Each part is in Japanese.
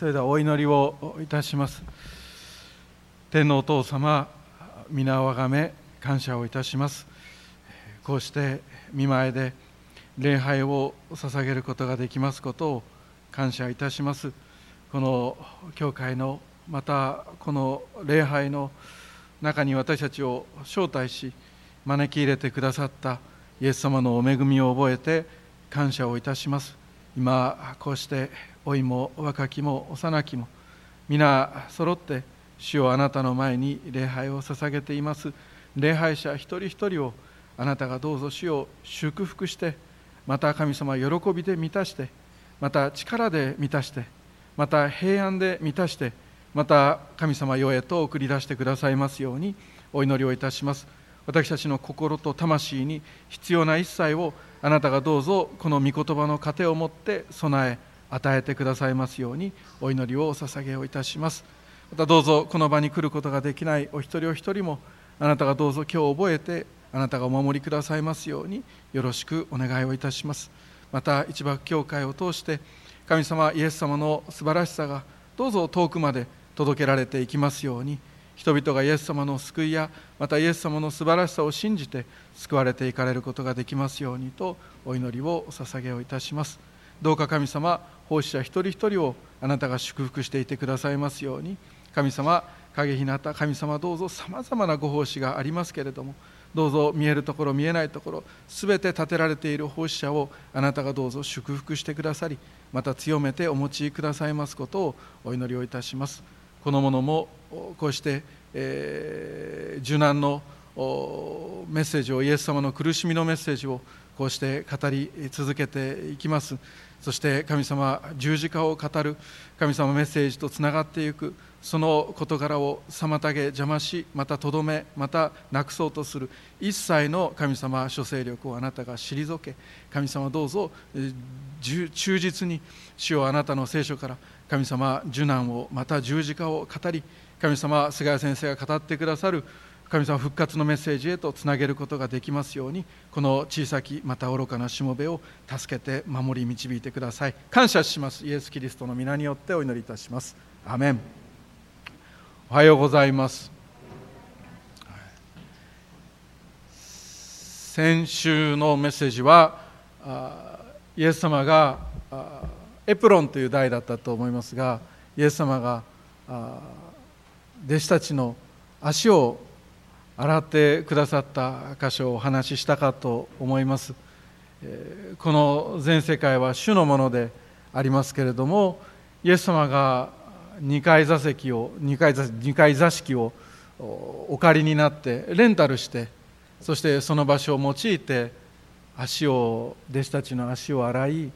それではお祈りをいたします。天皇お父様皆をあがめ感謝をいたします。こうして見舞いで礼拝を捧げることができますことを感謝いたします。この教会のまたこの礼拝の中に私たちを招待し招き入れてくださったイエス様のお恵みを覚えて感謝をいたします。今こうして老いも若きも幼きも皆揃って主をあなたの前に礼拝を捧げています。礼拝者一人一人をあなたがどうぞ主を祝福してまた神様喜びで満たしてまた力で満たしてまた平安で満たしてまた神様世へと送り出してくださいますようにお祈りをいたします。私たちの心と魂に必要な一切をあなたがどうぞこの御言葉の糧をもって備え与えてくださいますようにお祈りをお捧げをいたします。またどうぞこの場に来ることができないお一人お一人もあなたがどうぞ今日覚えてあなたがお守りくださいますようによろしくお願いをいたします。また一幕教会を通して神様イエス様の素晴らしさがどうぞ遠くまで届けられていきますように人々がイエス様の救いやまたイエス様の素晴らしさを信じて救われていかれることができますようにとお祈りをお捧げをいたします。どうか神様奉仕者一人一人をあなたが祝福していてくださいますように。神様影ひなた神様どうぞさまざまなご奉仕がありますけれどもどうぞ見えるところ見えないところすべて立てられている奉仕者をあなたがどうぞ祝福してくださりまた強めてお持ちくださいますことをお祈りをいたします。この者もこうして、えー、受難のメッセージをイエス様の苦しみのメッセージをこうして語り続けていきます。そして神様十字架を語る神様メッセージとつながっていくその事柄を妨げ邪魔しまたとどめまたなくそうとする一切の神様諸勢力をあなたが退け神様どうぞ忠実に主をあなたの聖書から神様受難をまた十字架を語り神様菅谷先生が語ってくださる神様復活のメッセージへとつなげることができますようにこの小さきまた愚かなしもべを助けて守り導いてください。感謝します。イエス・キリストの皆によってお祈りいたします。アメン。おはようございます。先週のメッセージはイエス様がエプロンという題だったと思いますがイエス様が弟子たちの足を洗ってくださった箇所をお話ししたかと思います。この全世界は主のものでありますけれどもイエス様が2階座席を2階座2階座敷をお借りになってレンタルしてそしてその場所を用いて足を弟子たちの足を洗い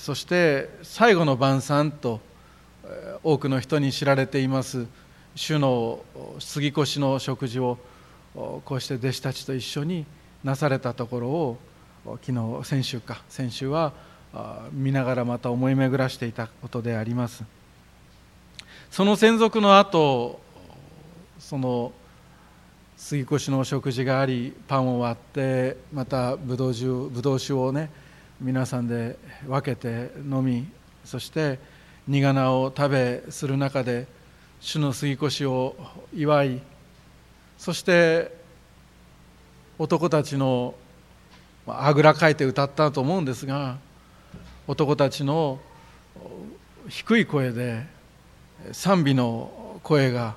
そして最後の晩餐と多くの人に知られています主の杉越の食事をこうして弟子たちと一緒になされたところを昨日先週か先週は見ながらまた思い巡らしていたことであります。その専属の後その杉越の食事がありパンを割ってまたぶどう酒ぶどう酒をね皆さんで分けて飲みそして苦菜を食べする中で主の杉越しを祝いそして男たちのあぐらかいて歌ったと思うんですが男たちの低い声で賛美の声が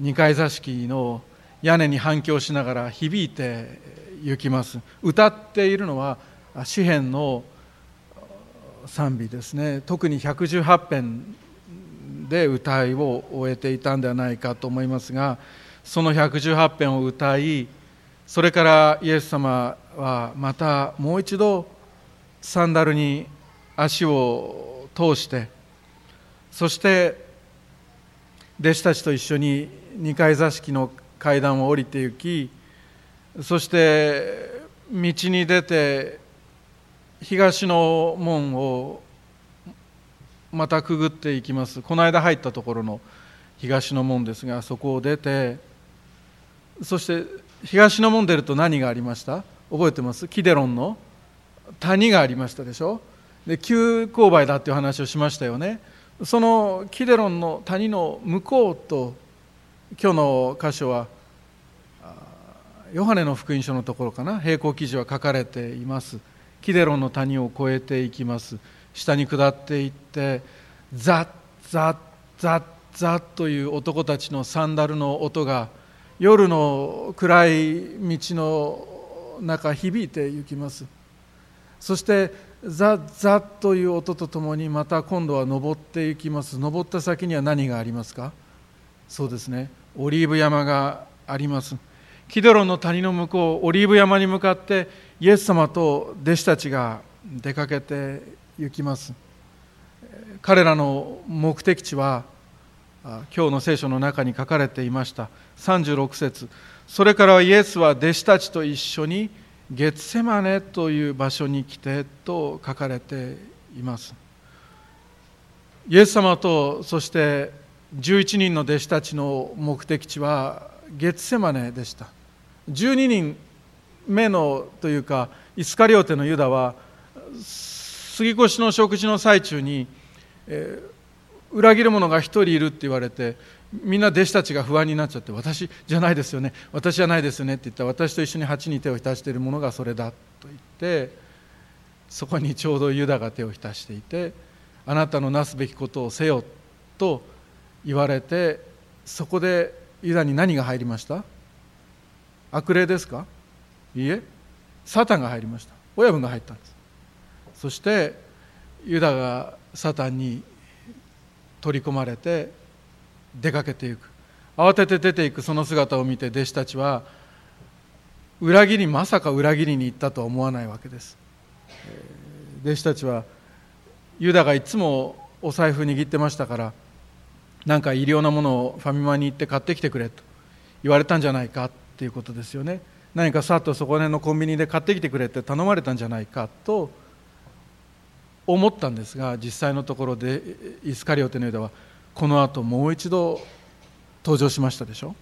2階座敷の屋根に反響しながら響いて行きます。歌っているのは詩篇の賛美ですね。特に118編で歌いを終えていたんではないかと思いますがその118編を歌いそれからイエス様はまたもう一度サンダルに足を通してそして弟子たちと一緒に2階座敷の階段を降りて行きそして道に出て東の門をまたくぐっていきます。この間入ったところの東の門ですがそこを出てそして東の門出ると何がありました？覚えてます？キデロンの谷がありましたでしょ？で急勾配だっていう話をしましたよね。そのキデロンの谷の向こうと今日の箇所はヨハネの福音書のところかな？並行記事は書かれています。キデロンの谷を越えていきます。下に下っていってザッザッザッザッという男たちのサンダルの音が夜の暗い道の中響いて行きます。そしてザッザッという音とともにまた今度は登っていきます。登った先には何がありますか？そうですね。オリーブ山があります。キドロンの谷の向こうオリーブ山に向かってイエス様と弟子たちが出かけて行きます。彼らの目的地は今日の聖書の中に書かれていました。36節。それからイエスは弟子たちと一緒にゲツセマネという場所に来てと書かれています。イエス様とそして11人の弟子たちの目的地はゲツセマネでした。12人目のというかイスカリオテのユダは杉越の食事の最中に、えー、裏切る者が一人いるって言われてみんな弟子たちが不安になっちゃって私じゃないですよね私じゃないですよねって言った。ら私と一緒に鉢に手を浸している者がそれだと言ってそこにちょうどユダが手を浸していてあなたのなすべきことをせよと言われてそこでユダに何が入りました？悪霊ですか？いいえサタンが入りました。親分が入ったんです。そしてユダがサタンに取り込まれて出かけていく。慌てて出ていくその姿を見て弟子たちは裏切りまさか裏切りに行ったとは思わないわけです。弟子たちはユダがいつもお財布握ってましたからなんか異量なものをファミマに行って買ってきてくれと言われたんじゃないかっていうことですよね。何かさっとそこら辺のコンビニで買ってきてくれって頼まれたんじゃないかと思ったんですが実際のところでイスカリオテのユダはこの後もう一度登場しましたでしょ？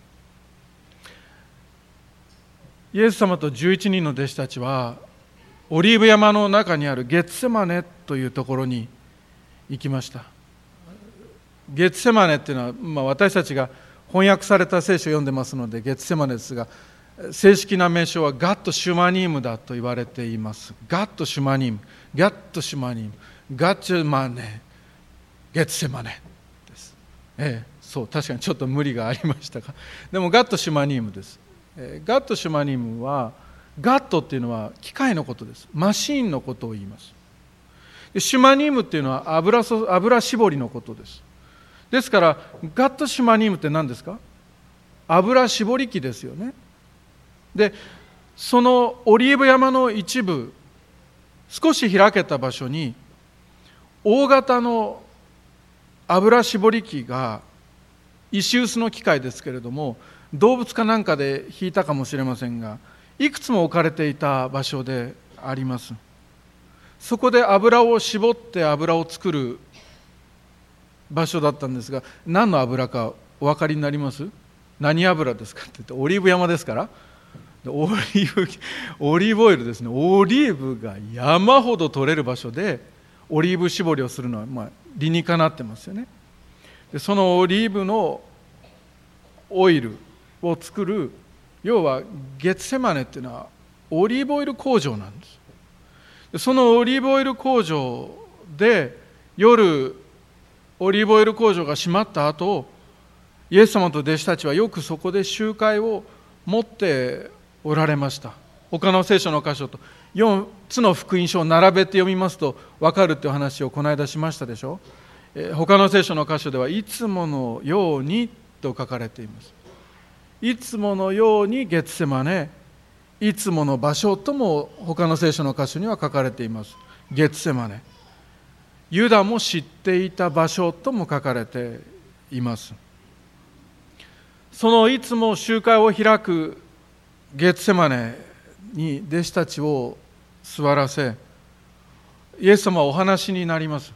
イエス様と11人の弟子たちはオリーブ山の中にあるゲッセマネというところに行きました。ゲッセマネっていうのは、まあ、私たちが翻訳された聖書を読んでますのでゲッセマネですが正式な名称はガット・シュマニームだと言われています。ガット・シュマニーム。ガット・シュマニーム。ガッチュマネ。ゲッセマネ。です。ええそう確かにちょっと無理がありましたがでもガット・シュマニームです、えガット・シュマニームはガットっていうのは機械のことです。マシーンのことを言います。でシュマニームっていうのは油そ油絞りのことです。ですからガットシュマニームって何ですか？油絞り機ですよね。でそのオリーブ山の一部少し開けた場所に大型の油絞り機が石臼の機械ですけれども動物かなんかで引いたかもしれませんがいくつも置かれていた場所であります。そこで油を絞って油を作る場所だったんですが何の油かお分かりになります？何油ですかって言ってオリーブ山ですから。オリーブオリーブオイルですね。オリーブが山ほど取れる場所でオリーブ絞りをするのは、まあ、理にかなってますよね。でそのオリーブのオイルを作る要はゲツセマネっていうのはオリーブオイル工場なんです。でそのオリーブオイル工場で夜オリーブオイル工場が閉まった後イエス様と弟子たちはよくそこで集会を持っておられました。他の聖書の箇所と4つの福音書を並べて読みますと分かるという話をこの間しましたでしょ？他の聖書の箇所ではいつものようにと書かれています。いつものように月セマネいつもの場所とも他の聖書の箇所には書かれています。月セマネユダも知っていた場所とも書かれています。そのいつも集会を開くゲッツェマネに弟子たちを座らせイエス様はお話になります。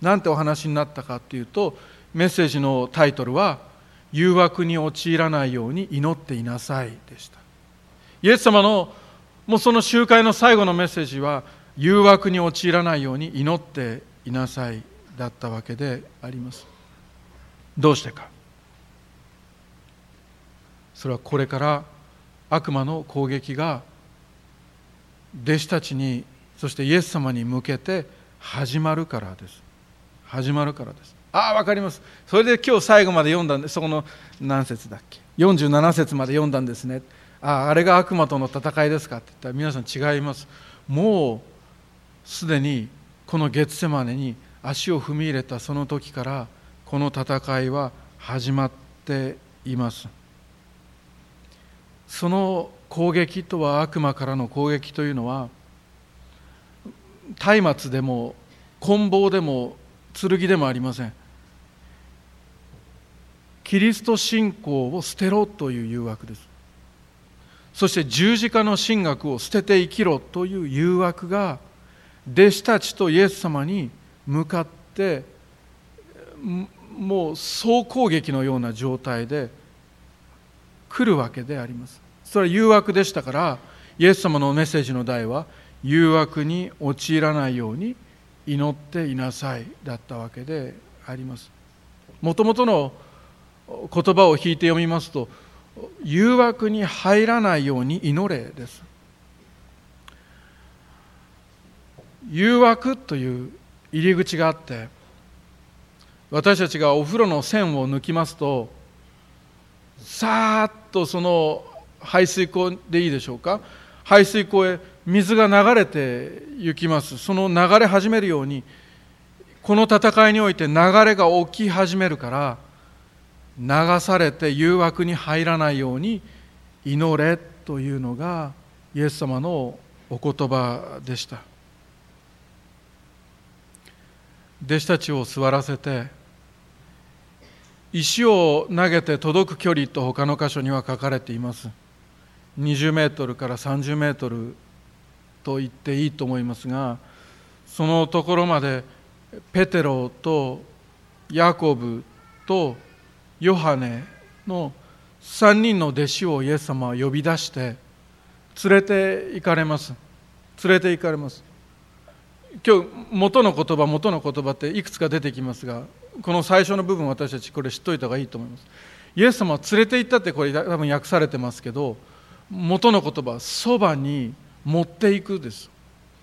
なんてお話になったかというとメッセージのタイトルは「誘惑に陥らないように祈っていなさい」でした。イエス様のもうその集会の最後のメッセージは誘惑に陥らないように祈っていなさいだったわけであります。どうしてか。それはこれから悪魔の攻撃が弟子たちにそしてイエス様に向けて始まるからです。始まるからです。ああ分かります。それで今日最後まで読んだんでそこの何節だっけ？47節まで読んだんですね。あああれが悪魔との戦いですかって言ったら皆さん違います。もうすでにこのゲツセマネに足を踏み入れたその時からこの戦いは始まっています。その攻撃とは悪魔からの攻撃というのは松明でも棍棒でも剣でもありません。キリスト信仰を捨てろという誘惑です。そして十字架の神学を捨てて生きろという誘惑が弟子たちとイエス様に向かってもう総攻撃のような状態で来るわけであります。それは誘惑でしたからイエス様のメッセージの題は誘惑に陥らないように祈っていなさいだったわけであります。もともとの言葉を引いて読みますと誘惑に入らないように祈れです。誘惑という入り口があって私たちがお風呂の線を抜きますとさーっとその排水溝でいいでしょうか？排水溝へ水が流れて行きます。その流れ始めるようにこの戦いにおいて流れが起き始めるから流されて誘惑に入らないように祈れというのがイエス様のお言葉でした。弟子たちを座らせて石を投げて届く距離と他の箇所には書かれています。20メートルから30メートルと言っていいと思いますがそのところまでペテロとヤコブとヨハネの3人の弟子をイエス様は呼び出して連れて行かれます。連れて行かれます。今日元の言葉元の言葉っていくつか出てきますがこの最初の部分私たちこれ知っといた方がいいと思います。イエス様は連れて行ったってこれ多分訳されてますけど元の言葉そばに持っていくです。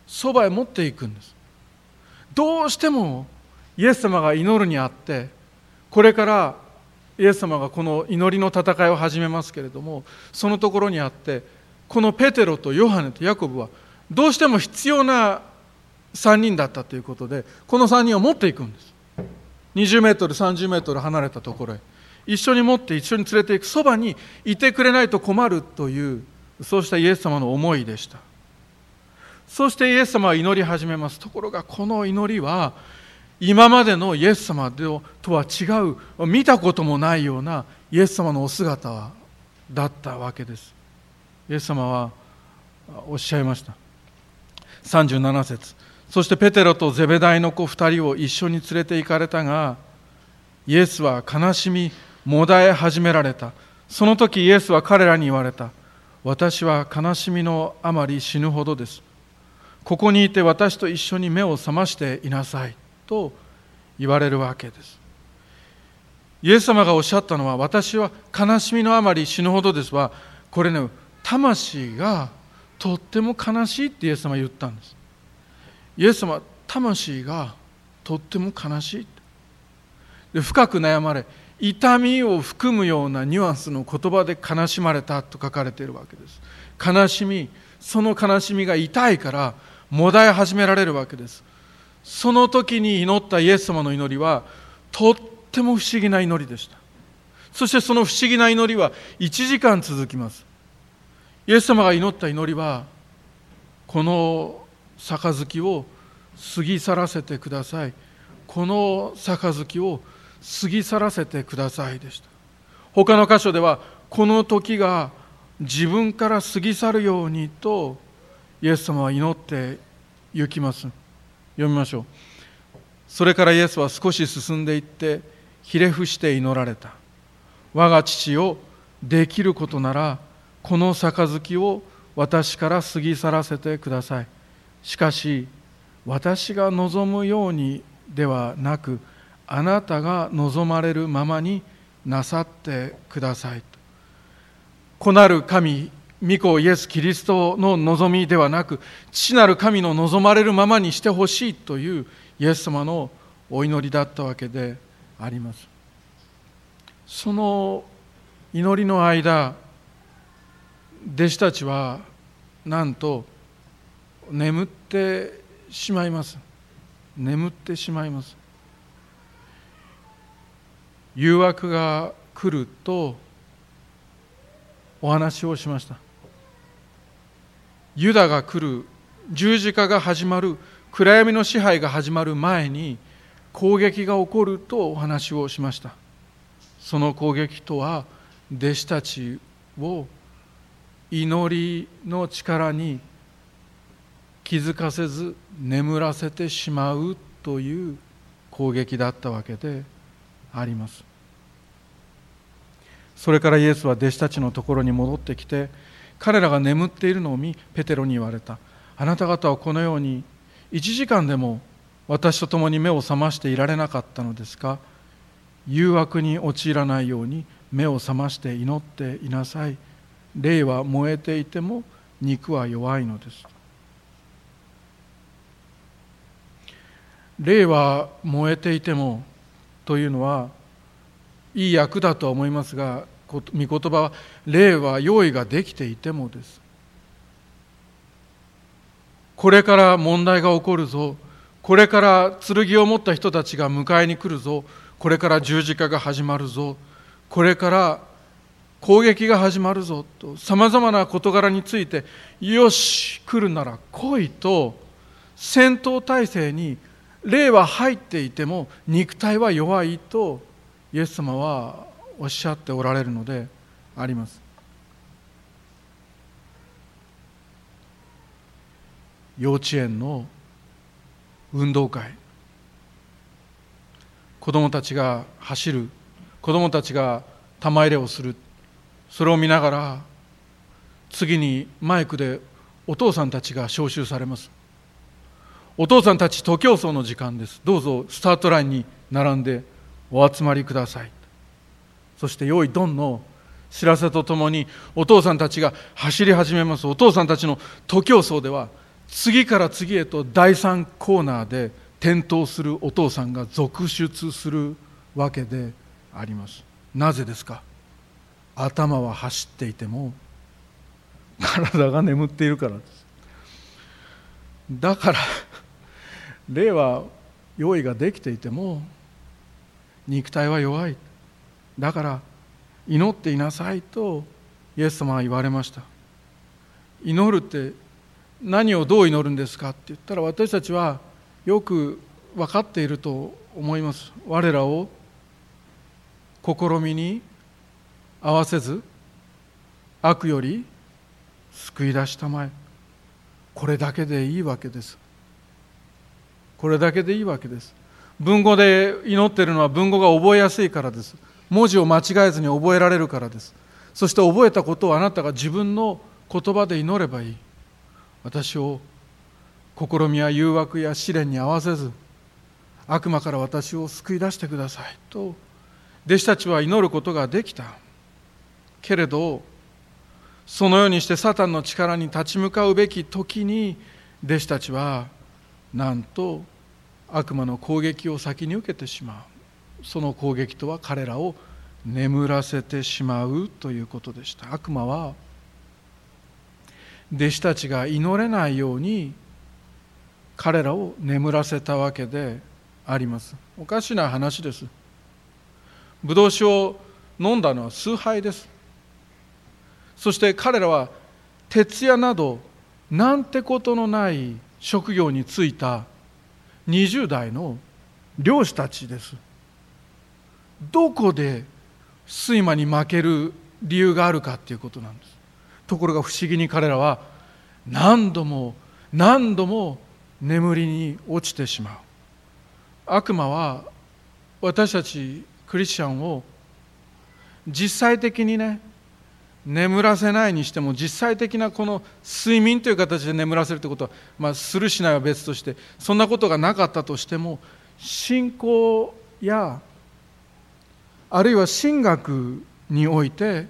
そばへ持っていくんです。どうしてもイエス様が祈るにあってこれからイエス様がこの祈りの戦いを始めますけれどもそのところにあってこのペテロとヨハネとヤコブはどうしても必要な3人だったということでこの3人を持っていくんです。20メートル30メートル離れたところへ。一緒に持って一緒に連れていくそばにいてくれないと困るというそうしたイエス様の思いでした。そしてイエス様は祈り始めます。ところがこの祈りは今までのイエス様とは違う見たこともないようなイエス様のお姿だったわけです。イエス様はおっしゃいました。37節。そしてペテロとゼベダイの子2人を一緒に連れて行かれたがイエスは悲しみもだえ始められた。その時イエスは彼らに言われた。私は悲しみのあまり死ぬほどです。ここにいて私と一緒に目を覚ましていなさい。と言われるわけです。イエス様がおっしゃったのは私は悲しみのあまり死ぬほどですはこれね魂がとっても悲しいってイエス様は言ったんです。イエス様魂がとっても悲しい。で深く悩まれ痛みを含むようなニュアンスの言葉で悲しまれたと書かれているわけです。悲しみその悲しみが痛いからもだえ始められるわけです。その時に祈ったイエス様の祈りはとっても不思議な祈りでした。そしてその不思議な祈りは1時間続きます。イエス様が祈った祈りはこの杯を過ぎ去らせてください。この杯を過ぎ去らせてくださいでした。他の箇所ではこの時が自分から過ぎ去るようにとイエス様は祈って行きます。読みましょう。それからイエスは少し進んでいってひれ伏して祈られた。我が父をできることならこの杯を私から過ぎ去らせてください。しかし私が望むようにではなくあなたが望まれるままになさってください。と子なる神御子イエス・キリストの望みではなく父なる神の望まれるままにしてほしいというイエス様のお祈りだったわけであります。その祈りの間弟子たちはなんと眠ってしまいます。眠ってしまいます。誘惑が来るとお話をしました。ユダが来る十字架が始まる暗闇の支配が始まる前に攻撃が起こるとお話をしました。その攻撃とは弟子たちを祈りの力に気づかせず眠らせてしまうという攻撃だったわけであります。それからイエスは弟子たちのところに戻ってきて彼らが眠っているのを見ペテロに言われた。あなた方はこのように1時間でも私と共に目を覚ましていられなかったのですか？誘惑に陥らないように目を覚まして祈っていなさい。霊は燃えていても肉は弱いのです。霊は燃えていてもというのはいい訳だとは思いますが御言葉は霊は用意ができていてもです。これから問題が起こるぞ。これから剣を持った人たちが迎えに来るぞ。これから十字架が始まるぞ。これから攻撃が始まるぞ。とさまざまな事柄についてよし来るなら来いと戦闘態勢に霊は入っていても肉体は弱いとイエス様はおっしゃっておられるのであります。幼稚園の運動会。子どもたちが走る。子どもたちが玉入れをする。それを見ながら次にマイクでお父さんたちが招集されます。お父さんたち徒競走の時間です。どうぞスタートラインに並んでお集まりください。そして用意ドンの知らせとともにお父さんたちが走り始めます。お父さんたちの徒競走では次から次へと第3コーナーで転倒するお父さんが続出するわけであります。なぜですか？頭は走っていても体が眠っているからです。だから霊は用意ができていても肉体は弱い。だから祈っていなさいとイエス様は言われました。祈るって何をどう祈るんですかって言ったら私たちはよく分かっていると思います。我らを試みに合わせず悪より救い出したまえ。これだけでいいわけです。これだけでいいわけです。文語で祈っているのは文語が覚えやすいからです。文字を間違えずに覚えられるからです。そして覚えたことをあなたが自分の言葉で祈ればいい。私を試みや誘惑や試練に合わせず悪魔から私を救い出してくださいと弟子たちは祈ることができた。けれどそのようにしてサタンの力に立ち向かうべき時に弟子たちはなんと悪魔の攻撃を先に受けてしまう。その攻撃とは彼らを眠らせてしまうということでした。悪魔は弟子たちが祈れないように彼らを眠らせたわけであります。おかしな話です。ブドウ酒を飲んだのは崇拝です。そして彼らは徹夜などなんてことのない職業に就いた20代の漁師たちです。どこで睡魔に負ける理由があるかっていうことなんです。ところが不思議に彼らは何度も何度も眠りに落ちてしまう。悪魔は私たちクリスチャンを実際的にね眠らせないにしても実際的なこの睡眠という形で眠らせるということは、まあ、するしないは別としてそんなことがなかったとしても信仰やあるいは神学において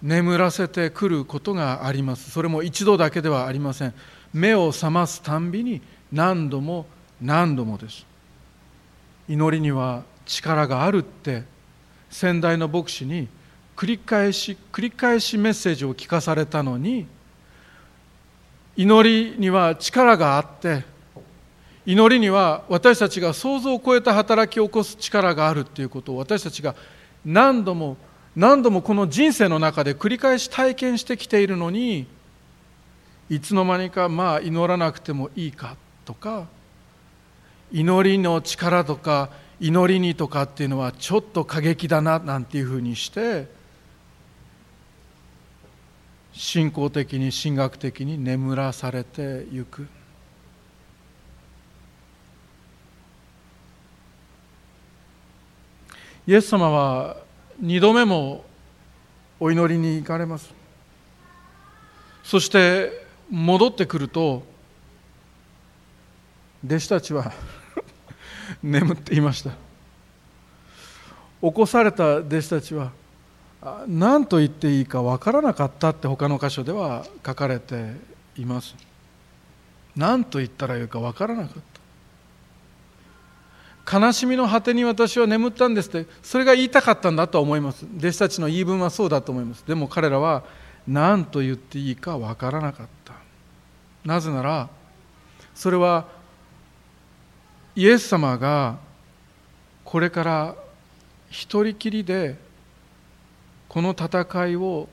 眠らせてくることがありますそれも一度だけではありません。目を覚ますたんびに何度も何度もです。祈りには力があるって先代の牧師に繰り返し繰り返しメッセージを聞かされたのに祈りには力があって祈りには私たちが想像を超えた働きを起こす力があるっていうことを私たちが何度も何度もこの人生の中で繰り返し体験してきているのにいつの間にかまあ祈らなくてもいいかとか祈りの力とか祈りにとかっていうのはちょっと過激だななんていうふうにして信仰的に神学的に眠らされてゆく。イエス様は二度目もお祈りに行かれます。そして戻ってくると弟子たちは 眠っていました。起こされた弟子たちは何と言っていいか分からなかったって他の箇所では書かれています。何と言ったらよいか分からなかった。悲しみの果てに私は眠ったんですってそれが言いたかったんだと思います。弟子たちの言い分はそうだと思います。でも彼らは何と言っていいか分からなかった。なぜならそれはイエス様がこれから一人きりでこの戦いを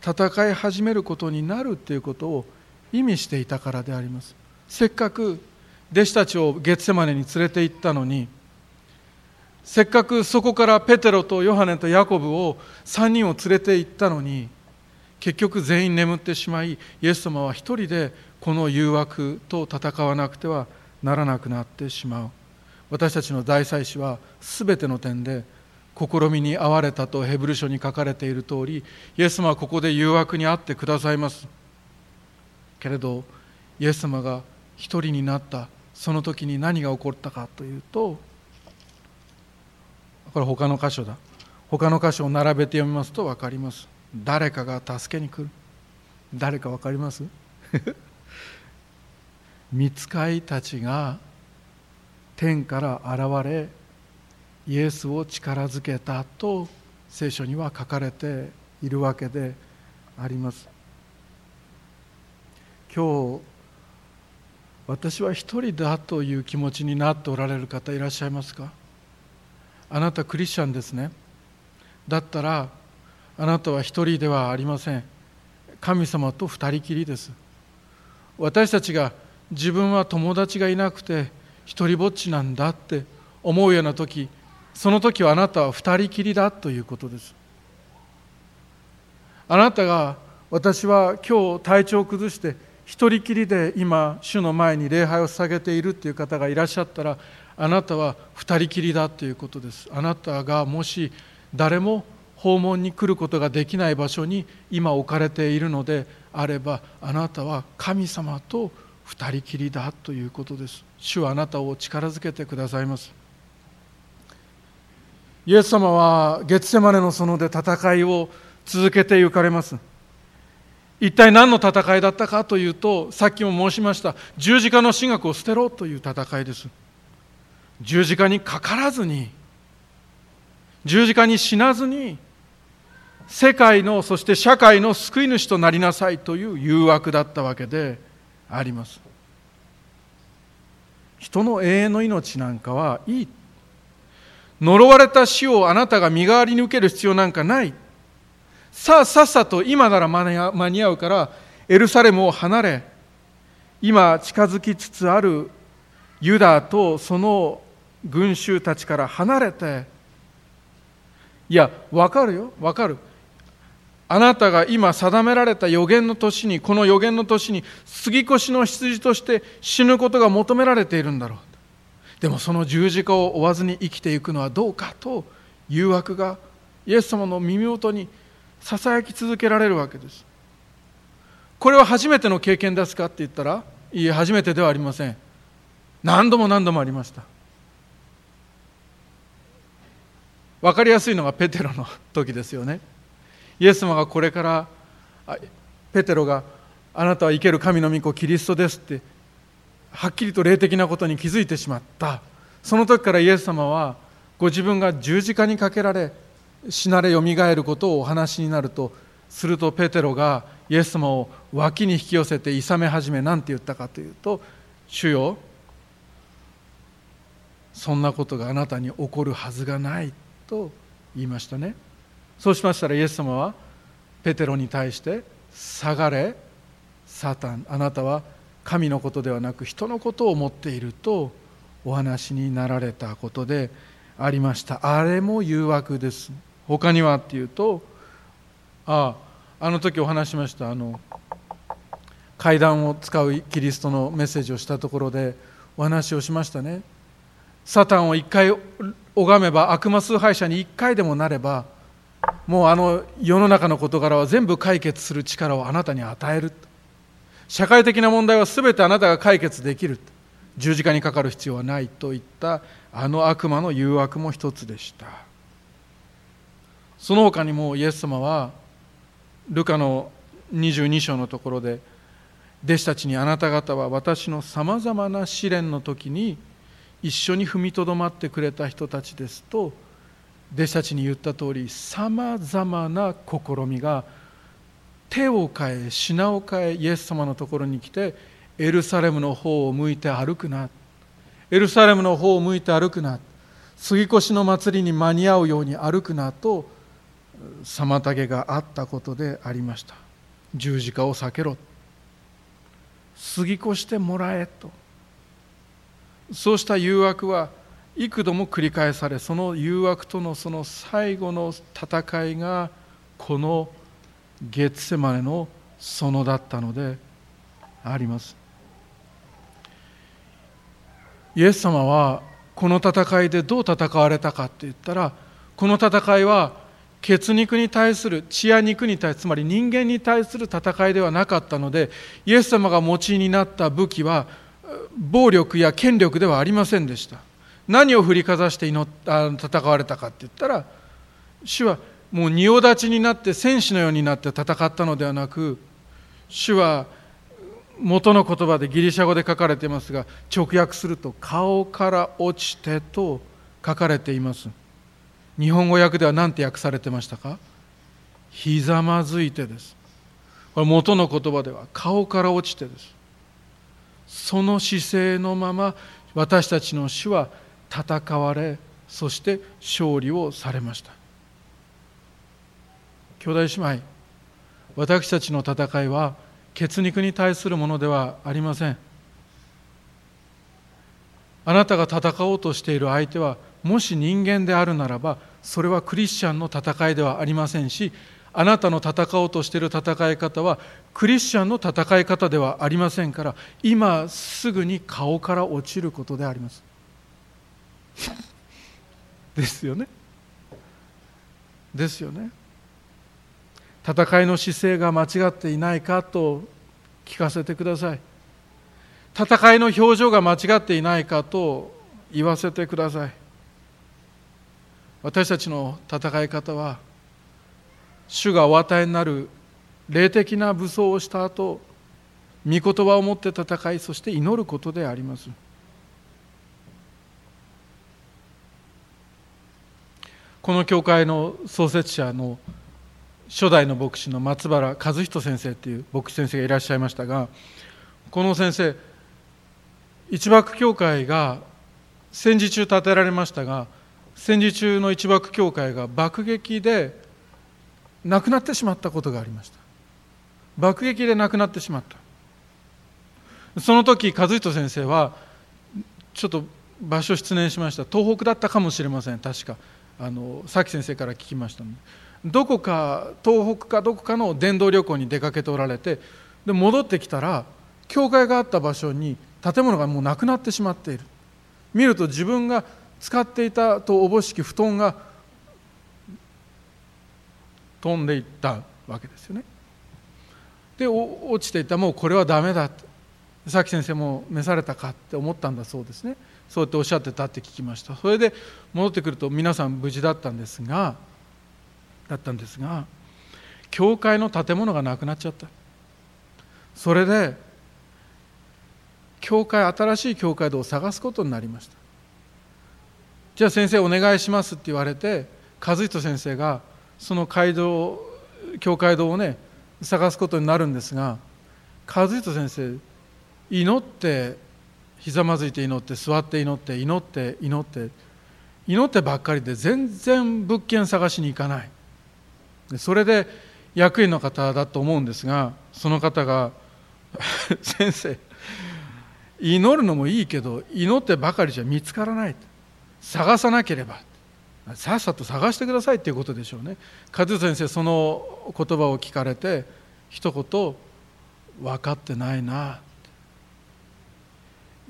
戦い始めることになるということを意味していたからであります。せっかく弟子たちをゲッセマネに連れて行ったのにせっかくそこからペテロとヨハネとヤコブを3人を連れて行ったのに結局全員眠ってしまいイエス様は一人でこの誘惑と戦わなくてはならなくなってしまう。私たちの大祭司は全ての点で試みに遭われたとヘブル書に書かれている通りイエス様はここで誘惑にあってくださいます。けれどイエス様が一人になったその時に何が起こったかというとこれ他の箇所だ。他の箇所を並べて読みますと分かります。誰かが助けに来る。誰か分かります？見つかいたちが天から現れイエスを力づけたと聖書には書かれているわけであります。今日私は一人だという気持ちになっておられる方いらっしゃいますか？あなたクリスチャンですね。だったらあなたは一人ではありません。神様と二人きりです。私たちが自分は友達がいなくて一りぼっちなんだって思うような時その時はあなたは二人きりだということです。あなたが私は今日体調を崩して一人きりで今主の前に礼拝を捧げているという方がいらっしゃったらあなたは二人きりだということです。あなたがもし誰も訪問に来ることができない場所に今置かれているのであればあなたは神様と二人きりだということです。主はあなたを力づけてくださいます。イエス様はゲツセマネの園で戦いを続けて行かれます。一体何の戦いだったかというとさっきも申しました十字架の神学を捨てろという戦いです。十字架にかからずに十字架に死なずに世界のそして社会の救い主となりなさいという誘惑だったわけであります。人の永遠の命なんかはいい呪われた死をあなたが身代わりに受ける必要なんかない。さあさっさと今なら間に合うからエルサレムを離れ今近づきつつあるユダとその群衆たちから離れていや分かるよ分かる。あなたが今定められた予言の年にこの予言の年に杉越の羊として死ぬことが求められているんだろう。でもその十字架を追わずに生きていくのはどうかと誘惑がイエス様の耳元にささやき続けられるわけです。これは初めての経験ですかって言ったらいえ初めてではありません。何度も何度もありました。分かりやすいのがペテロの時ですよね。イエス様がこれからペテロがあなたは生ける神の御子キリストですってはっきりと霊的なことに気づいてしまった。その時からイエス様はご自分が十字架にかけられ死なれよみがえることをお話になるとするとペテロがイエス様を脇に引き寄せていさめ始め何て言ったかというと「主よそんなことがあなたに起こるはずがない」と言いましたね。そうしましたらイエス様はペテロに対して「下がれサタンあなたは神のことではなく人のことを思っている」とお話になられたことでありました。あれも誘惑です。他にはっていうとあああの時お話しましたあの階段を使うキリストのメッセージをしたところでお話をしましたね。サタンを一回拝めば悪魔崇拝者に一回でもなればもうあの世の中の事柄は全部解決する力をあなたに与える。と社会的な問題は全てあなたが解決できる。十字架にかかる必要はないといった。あの悪魔の誘惑も一つでした。その他にもイエス様はルカの22章のところで弟子たちにあなた方は私のさまざまな試練の時に一緒に踏みとどまってくれた人たちですと弟子たちに言った通りさまざまな試みが手を変え品を変えイエス様のところに来てエルサレムの方を向いて歩くな。エルサレムの方を向いて歩くな。杉越の祭りに間に合うように歩くな。と妨げがあったことでありました。十字架を避けろ。過ぎ越してもらえと。そうした誘惑は幾度も繰り返されその誘惑とのその最後の戦いがこのゲッセマネの園だったのであります。イエス様はこの戦いでどう戦われたかって言ったらこの戦いは血肉に対する血や肉に対するつまり人間に対する戦いではなかったのでイエス様が用いになった武器は暴力や権力ではありませんでした。何を振りかざして祈あ戦われたかって言ったら主はもう仁王立ちになって戦士のようになって戦ったのではなく主は元の言葉でギリシャ語で書かれていますが直訳すると顔から落ちてと書かれています。日本語訳では何て訳されてましたか？ひざまずいてです。これ元の言葉では顔から落ちてです。その姿勢のまま私たちの主は戦われそして勝利をされました。兄弟姉妹私たちの戦いは血肉に対するものではありません。あなたが戦おうとしている相手はもし人間であるならばそれはクリスチャンの戦いではありませんしあなたの戦おうとしている戦い方はクリスチャンの戦い方ではありませんから今すぐに顔から落ちることであります。ですよね。ですよね。戦いの姿勢が間違っていないかと聞かせてください。戦いの表情が間違っていないかと言わせてください。私たちの戦い方は主がお与えになる霊的な武装をした後御言葉を持って戦いそして祈ることであります。この教会の創設者の初代の牧師の松原和人先生っていう牧師先生がいらっしゃいましたがこの先生一幕教会が戦時中建てられましたが戦時中の一幕教会が爆撃で亡くなってしまったことがありました。爆撃で亡くなってしまった。その時和人先生はちょっと場所失念しました。東北だったかもしれません。確かあのさき先生から聞きましたので。どこか東北かどこかの伝道旅行に出かけておられてで戻ってきたら教会があった場所に建物がもうなくなってしまっている。見ると自分が使っていたとおぼしき布団が飛んでいったわけですよね。で落ちていたもうこれはダメださき先生も召されたかって思ったんだそうですね。そうやっておっしゃってたって聞きました。それで戻ってくると皆さん無事だったんですがだったんですが教会の建物がなくなっちゃった。それで教会新しい教会堂を探すことになりました。じゃあ先生お願いしますって言われて和人先生がその街道教会堂をね探すことになるんですが和人先生祈ってひざまずいて祈って座って祈って祈って祈って祈ってばっかりで全然物件探しに行かない。それで役員の方だと思うんですがその方が「先生祈るのもいいけど祈ってばかりじゃ見つからない。探さなければ。さっさと探してくださいっていうことでしょうね。和代先生その言葉を聞かれて一言「分かってないな」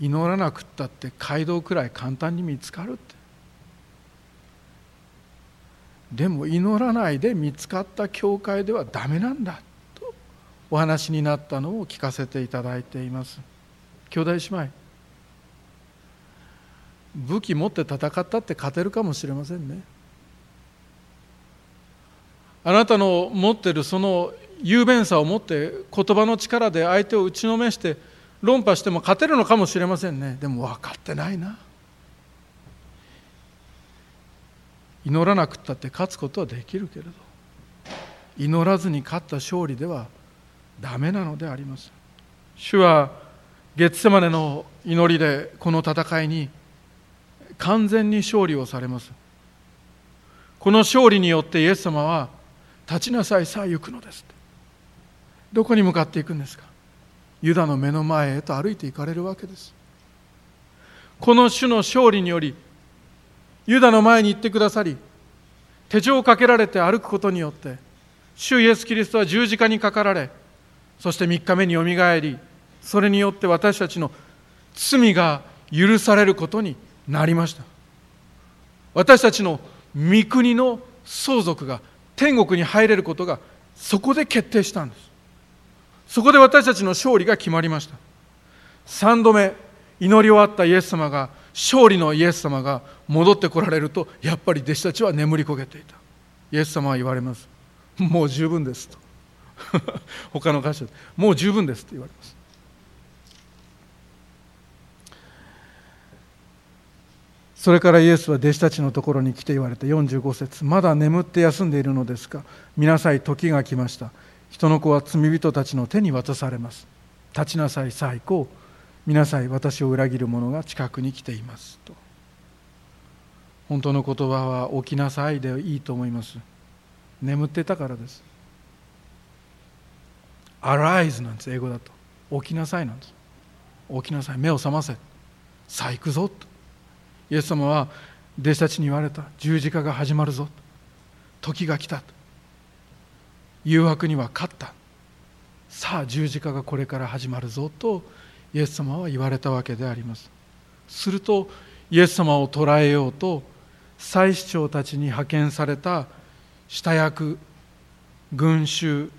祈らなくったって街道くらい簡単に見つかるってでも祈らないで見つかった教会ではダメなんだとお話になったのを聞かせていただいています。兄弟姉妹武器持って戦ったって勝てるかもしれませんね。あなたの持ってるその雄弁さを持って言葉の力で相手を打ちのめして論破しても勝てるのかもしれませんね。でも分かってないな。祈らなくったって勝つことはできるけれど祈らずに勝った勝利ではダメなのであります。主はゲッセマネの祈りでこの戦いに完全に勝利をされます。この勝利によってイエス様は立ちなさいさあ行くのです。どこに向かっていくんですか？ユダの目の前へと歩いていかれるわけです。この種の勝利によりユダの前に行ってくださり手錠をかけられて歩くことによって主イエス・キリストは十字架にかかられそして3日目によみがえりそれによって私たちの罪が許されることになりました。私たちの御国の相続が天国に入れることがそこで決定したんです。そこで私たちの勝利が決まりました。3度目祈り終わったイエス様が勝利のイエス様が戻ってこられるとやっぱり弟子たちは眠りこげていた。イエス様は言われます。もう十分ですと。他の箇所でもう十分ですと言われます。それからイエスは弟子たちのところに来て言われた45節まだ眠って休んでいるのですか。見なさい時が来ました。人の子は罪人たちの手に渡されます。立ちなさいさあ行こう見なさい私を裏切る者が近くに来ていますと。本当の言葉は起きなさいでいいと思います。眠ってたからです。arise なんです英語だと。起きなさいなんです。起きなさい。目を覚ませ。さあ行くぞと。イエス様は弟子たちに言われた。十字架が始まるぞ時が来た誘惑には勝った。さあ十字架がこれから始まるぞとイエス様は言われたわけであります。するとイエス様を捕らえようと祭司長たちに派遣された下役群衆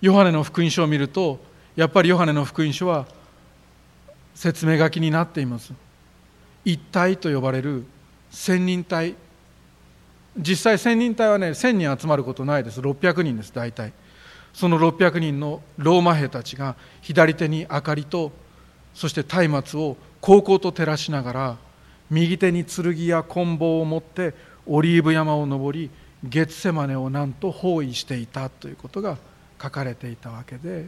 ヨハネの福音書を見るとやっぱりヨハネの福音書は説明書きになっています。一体と呼ばれる千人隊。実際千人隊はね千人集まることないです。600人です大体。その600人のローマ兵たちが左手に明かりとそして松明を高々と照らしながら右手に剣や棍棒を持ってオリーブ山を登りゲッセマネをなんと包囲していたということが書かれていたわけで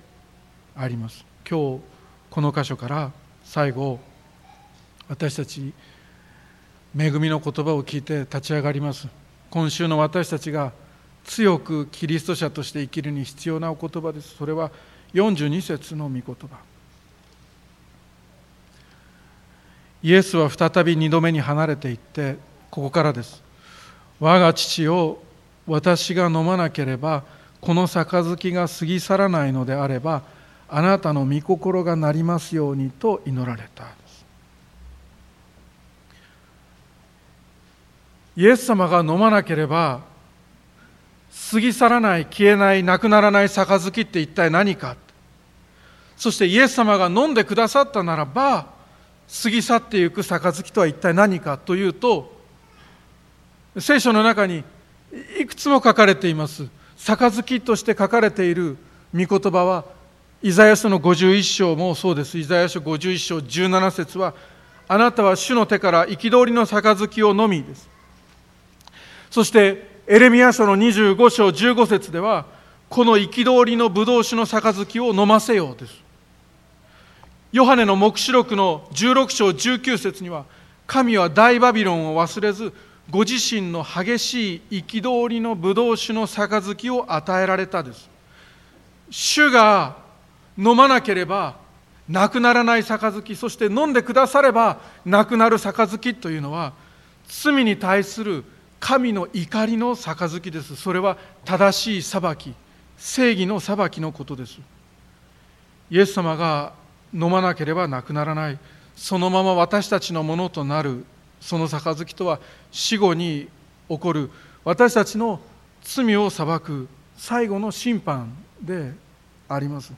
あります。今日この箇所から最後私たち恵みの言葉を聞いて立ち上がります。今週の私たちが強くキリスト者として生きるに必要なお言葉です。それは42節の御言葉。イエスは再び2度目に離れていってここからです。我が父を私が飲まなければこの杯が過ぎ去らないのであればあなたの御心がなりますようにと祈られたイエス様が飲まなければ過ぎ去らない消えないなくならない杯って一体何か。そしてイエス様が飲んでくださったならば過ぎ去っていく杯とは一体何か。というと聖書の中にいくつも書かれています。杯として書かれている御言葉はイザヤ書の51章もそうです。イザヤ書51章17節はあなたは主の手から憤りの杯を飲みです。そしてエレミア書の25章15節ではこの憤りの葡萄酒の杯を飲ませようです。ヨハネの黙示録の16章19節には神は大バビロンを忘れずご自身の激しい憤りの葡萄酒の杯を与えられたです。主が飲まなければなくならない杯そして飲んでくださればなくなる杯というのは罪に対する神の怒りの杯です。それは正しい裁き。正義の裁きのことです。イエス様が飲まなければなくならない。そのまま私たちのものとなる。その杯とは死後に起こる。私たちの罪を裁く。最後の審判であります。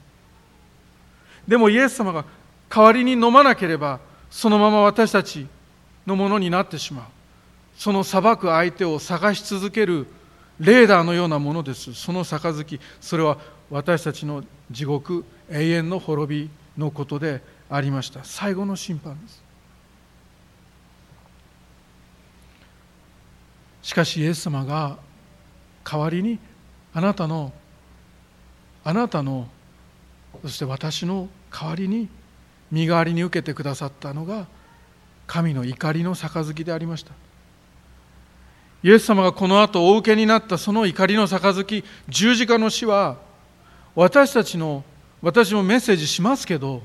でもイエス様が代わりに飲まなければそのまま私たちのものになってしまう。その裁く相手を探し続けるレーダーのようなものです。その杯。それは私たちの地獄永遠の滅びのことでありました。最後の審判です。しかしイエス様が代わりにあなたのあなたのそして私の代わりに身代わりに受けてくださったのが神の怒りの杯でありました。イエス様がこの後お受けになったその怒りの杯十字架の死は私たちの私もメッセージしますけど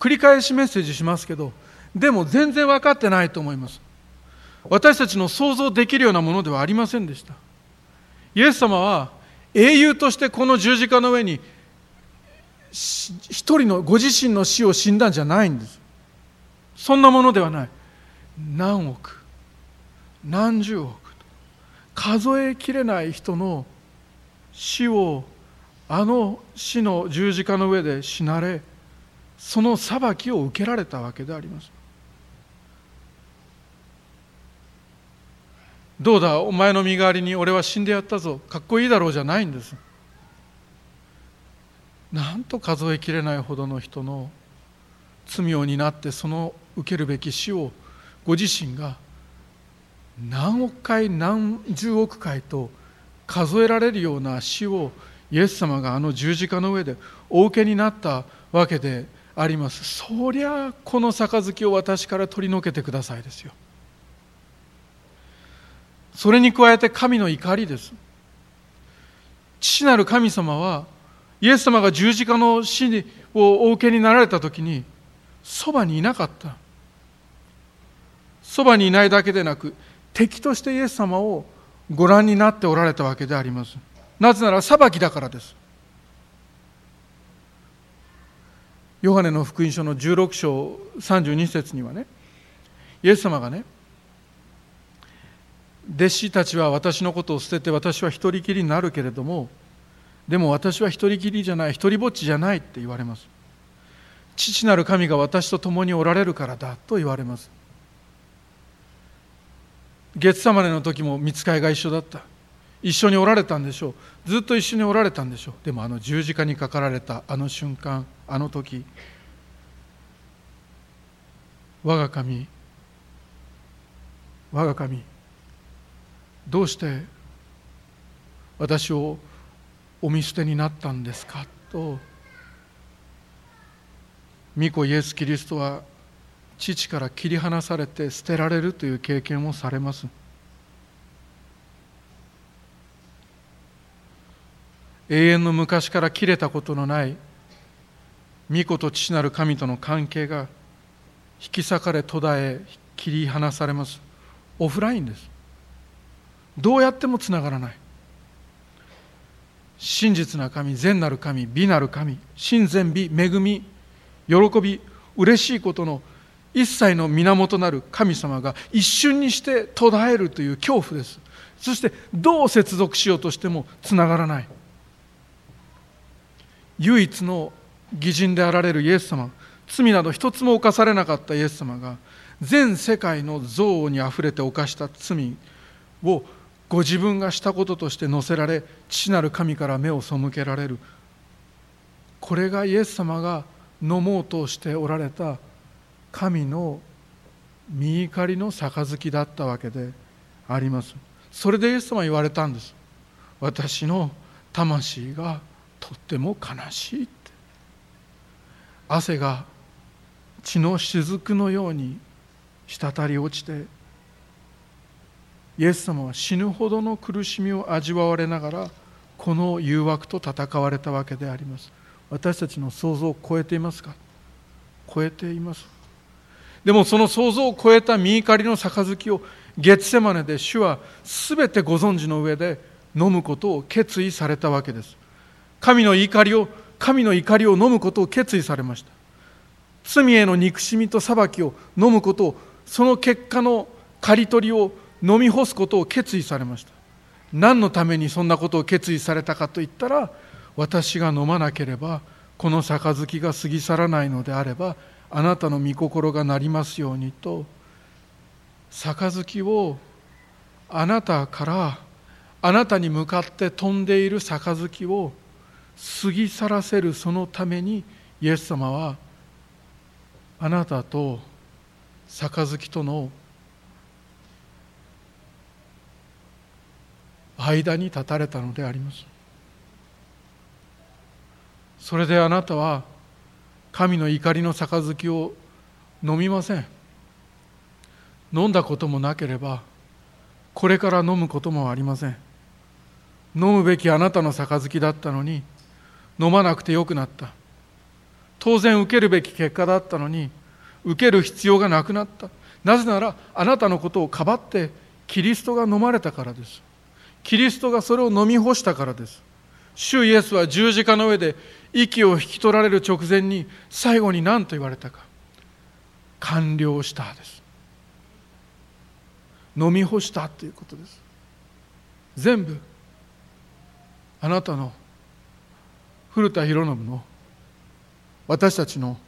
繰り返しメッセージしますけどでも全然分かってないと思います。私たちの想像できるようなものではありませんでした。イエス様は英雄としてこの十字架の上に一人のご自身の死を死んだんじゃないんです。そんなものではない。何億何十億。数えきれない人の死をあの死の十字架の上で死なれその裁きを受けられたわけであります。どうだお前の身代わりに俺は死んでやったぞ。かっこいいだろうじゃないんです。なんと数えきれないほどの人の罪を担ってその受けるべき死をご自身が何億回何十億回と数えられるような死をイエス様があの十字架の上でお受けになったわけであります。そりゃこの杯を私から取り除けてくださいですよ。それに加えて神の怒りです。父なる神様はイエス様が十字架の死をお受けになられた時にそばにいなかった。そばにいないだけでなく敵としてイエス様をご覧になっておられたわけであります。なぜなら裁きだからです。ヨハネの福音書の16章32節にはねイエス様がね弟子たちは私のことを捨てて私は一人きりになるけれどもでも私は一人きりじゃない一人ぼっちじゃないって言われます。父なる神が私と共におられるからだと言われます。月様の時も見つかいが一緒だった。一緒におられたんでしょう。ずっと一緒におられたんでしょう。でもあの十字架にかかられたあの瞬間あの時我が神我が神どうして私をお見捨てになったんですか？と御子イエス・キリストは父から切り離されて捨てられるという経験をされます。永遠の昔から切れたことのない御子と父なる神との関係が引き裂かれ途絶え切り離されます。オフラインです。どうやってもつながらない。真実な神善なる神美なる神真善美恵み喜び嬉しいことの一切の源なる神様が一瞬にして途絶えるという恐怖です。そしてどう接続しようとしてもつながらない。唯一の義人であられるイエス様罪など一つも犯されなかったイエス様が全世界の憎悪にあふれて犯した罪をご自分がしたこととして乗せられ父なる神から目を背けられる。これがイエス様が飲もうとしておられた神の見怒りの杯だったわけであります。それでイエス様は言われたんです。私の魂がとっても悲しいって。汗が血の雫のように滴り落ちてイエス様は死ぬほどの苦しみを味わわれながらこの誘惑と戦われたわけであります。私たちの想像を超えていますか？超えています。でもその想像を超えた見怒りの杯を月セマネで主は全てご存知の上で飲むことを決意されたわけです。神の怒りを神の怒りを飲むことを決意されました。罪への憎しみと裁きを飲むことをその結果の刈り取りを飲み干すことを決意されました。何のためにそんなことを決意されたかといったら私が飲まなければこの杯が過ぎ去らないのであればあなたの御心がなりますようにと杯をあなたからあなたに向かって飛んでいる杯を過ぎ去らせるそのためにイエス様はあなたと杯との間に立たれたのであります。それであなたは神の怒りの杯を飲みません。飲んだこともなければこれから飲むこともありません。飲むべきあなたの杯だったのに飲まなくてよくなった。当然受けるべき結果だったのに受ける必要がなくなった。なぜならあなたのことをかばってキリストが飲まれたからです。キリストがそれを飲み干したからです。主イエスは十字架の上で息を引き取られる直前に最後に何と言われたか。完了したです。飲み干したということです。全部あなたの古田博信の私たちの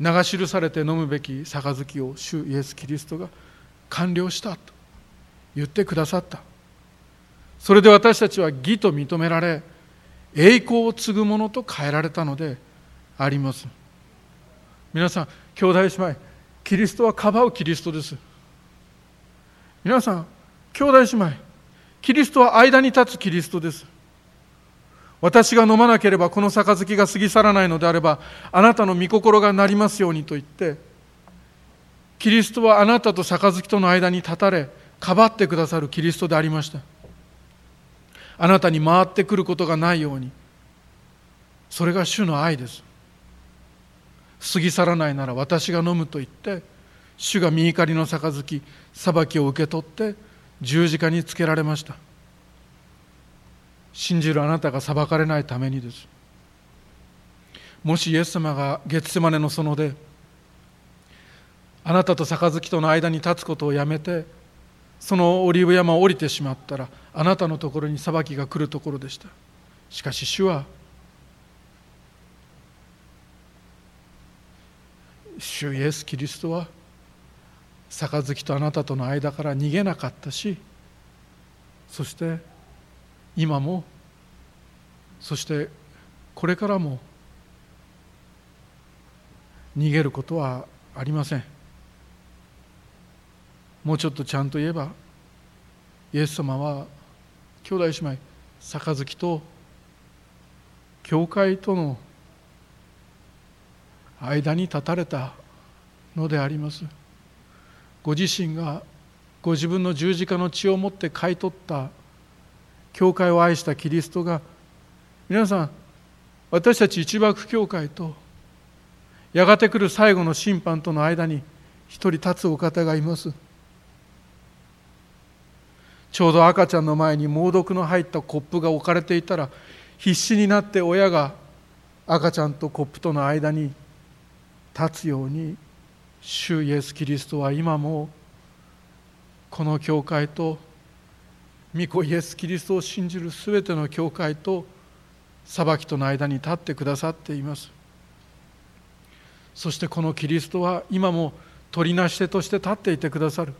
流し記されて飲むべき杯を主イエス・キリストが完了したと言ってくださった。それで私たちは義と認められ栄光を継ぐものと変えられたのであります。皆さん兄弟姉妹キリストはかばうキリストです。皆さん兄弟姉妹キリストは間に立つキリストです。私が飲まなければこの杯が過ぎ去らないのであればあなたの御心がなりますようにと言ってキリストはあなたと杯との間に立たれかばってくださるキリストでありました。あなたに回ってくることがないように。それが主の愛です。過ぎ去らないなら私が飲むと言って主が身怒りの杯裁きを受け取って十字架につけられました。信じるあなたが裁かれないためにです。もしイエス様が月セマネの園であなたと杯との間に立つことをやめてそのオリーブ山を降りてしまったらあなたのところに裁きが来るところでした。しかし主は主イエス・キリストは杯とあなたとの間から逃げなかったしそして今もそしてこれからも逃げることはありません。もうちょっとちゃんと言えばイエス様は兄弟姉妹杯と教会との間に立たれたのであります。ご自身がご自分の十字架の血を持って買い取った教会を愛したキリストが皆さん私たち一幕教会とやがて来る最後の審判との間に一人立つお方がいます。ちょうど赤ちゃんの前に猛毒の入ったコップが置かれていたら必死になって親が赤ちゃんとコップとの間に立つように主イエス・キリストは今もこの教会と御子イエス・キリストを信じるすべての教会と裁きとの間に立ってくださっています。そしてこのキリストは今も取りなし手として立っていてくださる。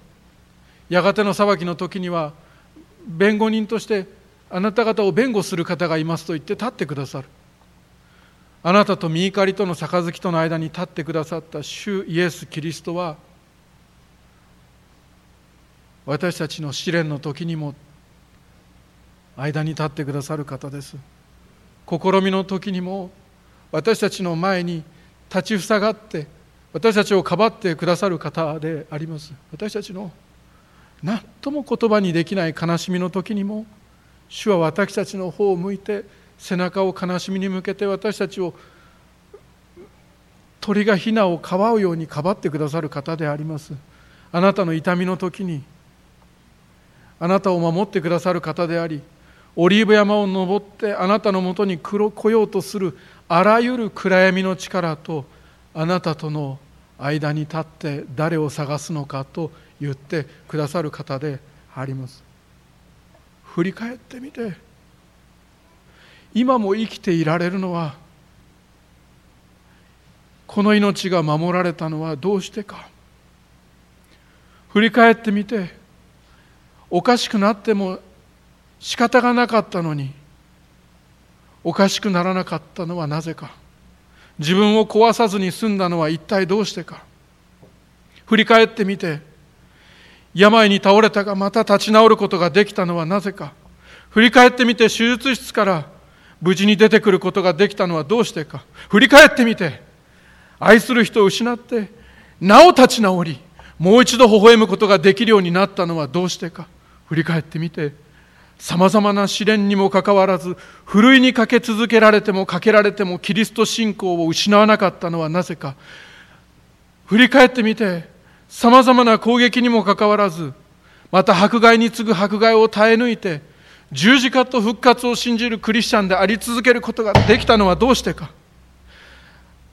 やがての裁きの時には弁護人としてあなた方を弁護する方がいますと言って立ってくださる。あなたと見怒りとの杯との間に立ってくださった主イエス・キリストは私たちの試練の時にも間に立ってくださる方です。試みの時にも私たちの前に立ちふさがって私たちをかばってくださる方であります。私たちの何とも言葉にできない悲しみの時にも主は私たちの方を向いて背中を悲しみに向けて私たちを鳥がヒナをかばうようにかばってくださる方であります。あなたの痛みの時にあなたを守ってくださる方でありオリーブ山を登ってあなたのもとに来ようとするあらゆる暗闇の力とあなたとの間に立って誰を探すのかと言ってくださる方であります。振り返ってみて。今も生きていられるのはこの命が守られたのはどうしてか。振り返ってみておかしくなっても仕方がなかったのにおかしくならなかったのはなぜか。自分を壊さずに済んだのは一体どうしてか。振り返ってみて病に倒れたがまた立ち直ることができたのはなぜか。振り返ってみて手術室から無事に出てくることができたのはどうしてか。振り返ってみて愛する人を失ってなお立ち直りもう一度微笑むことができるようになったのはどうしてか。振り返ってみてさまざまな試練にもかかわらずふるいにかけ続けられてもかけられてもキリスト信仰を失わなかったのはなぜか。振り返ってみてさまざまな攻撃にもかかわらずまた迫害に次ぐ迫害を耐え抜いて十字架と復活を信じるクリスチャンであり続けることができたのはどうしてか。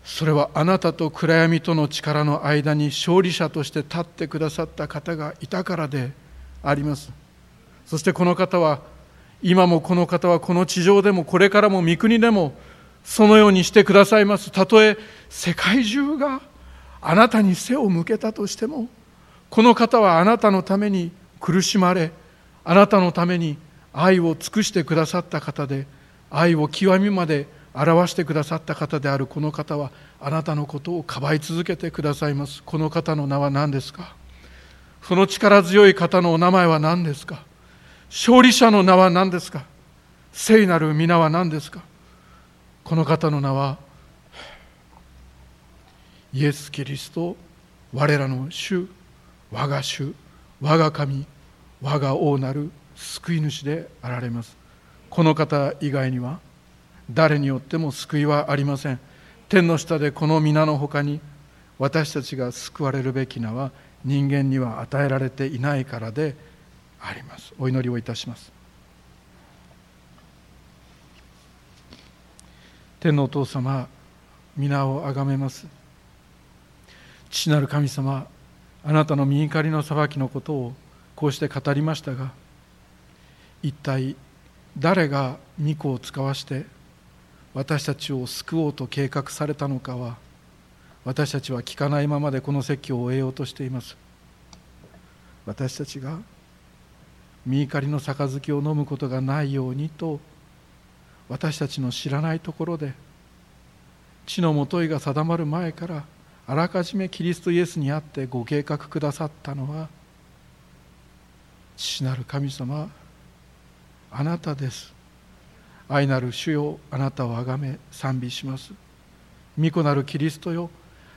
それはあなたと暗闇との力の間に勝利者として立ってくださった方がいたからであります。そしてこの方は今もこの方はこの地上でもこれからも御国でもそのようにしてくださいます。たとえ世界中があなたに背を向けたとしてもこの方はあなたのために苦しまれあなたのために愛を尽くしてくださった方で愛を極みまで表してくださった方であるこの方はあなたのことをかばい続けてくださいます。この方の名は何ですか？その力強い方のお名前は何ですか？勝利者の名は何ですか？聖なる皆は何ですか？この方の名はイエス・キリスト我らの主我が主我が神我が王なる救い主であられます。この方以外には誰によっても救いはありません。天の下でこの皆のほかに私たちが救われるべき名は人間には与えられていないからであります。お祈りをいたします。天のお父様皆をあがめます。父なる神様あなたの身怒りの裁きのことをこうして語りましたが一体誰が御子を使わして私たちを救おうと計画されたのかは私たちは聞かないままでこの説教を終えようとしています。私たちが身怒りの杯を飲むことがないようにと私たちの知らないところで地のもといが定まる前からあらかじめキリストイエスにあってご計画くださったのは父なる神様あなたです。愛なる主よあなたをあがめ賛美します。御子なるキリストよ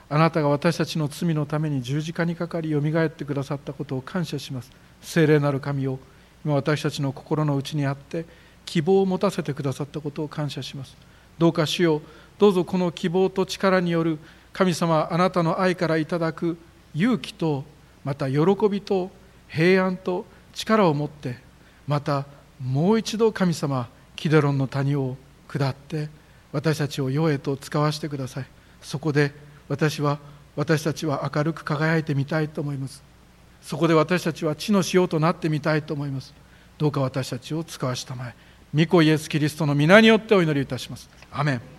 あなたが私たちの罪のために十字架にかかりよみがえってくださったことを感謝します。聖霊なる神よ今私たちの心の内にあって希望を持たせてくださったことを感謝します。どうか主よどうぞこの希望と力による神様あなたの愛からいただく勇気とまた喜びと平安と力を持ってまたもう一度神様キデロンの谷を下って私たちを世へと使わせてください。そこで私は私たちは明るく輝いてみたいと思います。そこで私たちは地の塩となってみたいと思います。どうか私たちを使わしたまえ。御子イエス・キリストの皆によってお祈りいたします。アメン。